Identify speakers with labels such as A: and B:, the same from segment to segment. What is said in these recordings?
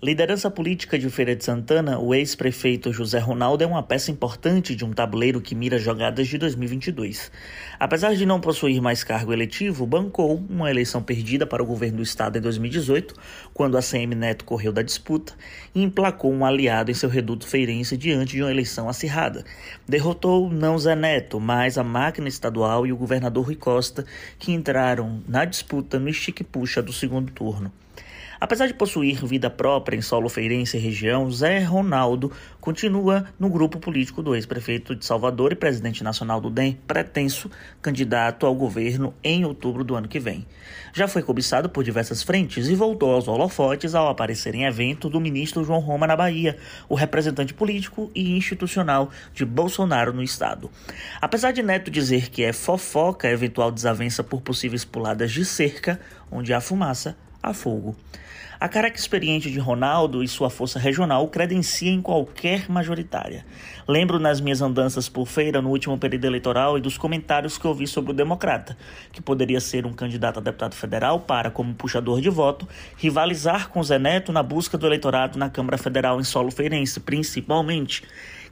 A: Liderança política de Feira de Santana, o ex-prefeito José Ronaldo é uma peça importante de um tabuleiro que mira jogadas de 2022. Apesar de não possuir mais cargo eletivo, bancou uma eleição perdida para o governo do estado em 2018, quando a CM Neto correu da disputa e emplacou um aliado em seu reduto feirense diante de uma eleição acirrada. Derrotou não Zé Neto, mas a máquina estadual e o governador Rui Costa, que entraram na disputa no estique-puxa do segundo turno. Apesar de possuir vida própria em solo feirense e região, Zé Ronaldo continua no grupo político do ex-prefeito de Salvador e presidente nacional do DEM, pretenso candidato ao governo em outubro do ano que vem. Já foi cobiçado por diversas frentes e voltou aos holofotes ao aparecer em evento do ministro João Roma na Bahia, o representante político e institucional de Bolsonaro no estado. Apesar de Neto dizer que é fofoca a eventual desavença por possíveis puladas de cerca, onde há fumaça, há fogo. A careca experiente de Ronaldo e sua força regional credencia em qualquer majoritária. Lembro nas minhas andanças por feira no último período eleitoral e dos comentários que ouvi sobre o democrata, que poderia ser um candidato a deputado federal para, como puxador de voto, rivalizar com Zé Neto na busca do eleitorado na Câmara Federal em solo feirense, principalmente.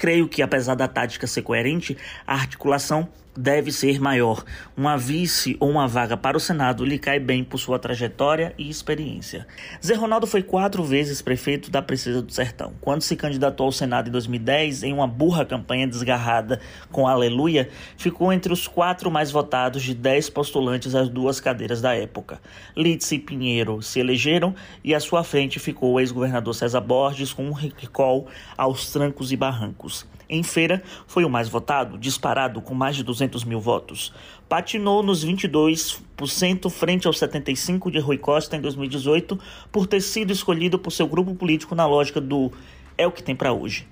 A: Creio que, apesar da tática ser coerente, a articulação deve ser maior. Uma vice ou uma vaga para o Senado lhe cai bem por sua trajetória e experiência. Zé Ronaldo foi quatro vezes prefeito da Princesa do Sertão. Quando se candidatou ao Senado em 2010, em uma burra campanha desgarrada com Aleluia, ficou entre os quatro mais votados de dez postulantes às duas cadeiras da época. Litz e Pinheiro se elegeram e à sua frente ficou o ex-governador César Borges com um recall aos trancos e barrancos. Em feira, foi o mais votado, disparado com mais de 200 mil votos. Patinou nos 22% frente aos 75% de Rui Costa em 2018 por ter sido escolhido por seu grupo político na lógica do é o que tem para hoje.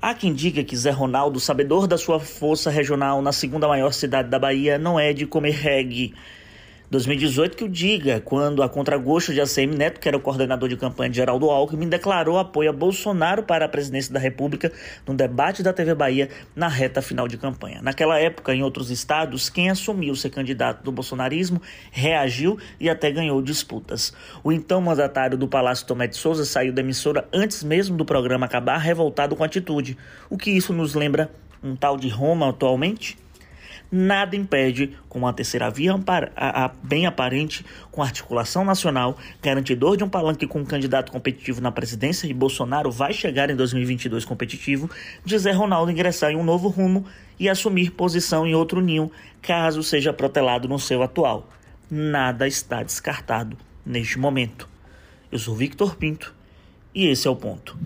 A: Há quem diga que Zé Ronaldo, sabedor da sua força regional na segunda maior cidade da Bahia, não é de comer reggae 2018 que o diga, quando a contragosto de ACM Neto, que era o coordenador de campanha de Geraldo Alckmin, declarou apoio a Bolsonaro para a presidência da República no debate da TV Bahia na reta final de campanha. Naquela época, em outros estados, quem assumiu ser candidato do bolsonarismo reagiu e até ganhou disputas. O então mandatário do Palácio Tomé de Souza saiu da emissora antes mesmo do programa acabar, revoltado com a atitude. O que isso nos lembra um tal de Roma atualmente? Nada impede, com uma terceira via bem aparente, com articulação nacional, garantidor de um palanque com um candidato competitivo na presidência e Bolsonaro vai chegar em 2022 competitivo, de Zé Ronaldo ingressar em um novo rumo e assumir posição em outro ninho, caso seja protelado no seu atual. Nada está descartado neste momento. Eu sou Victor Pinto e esse é o ponto.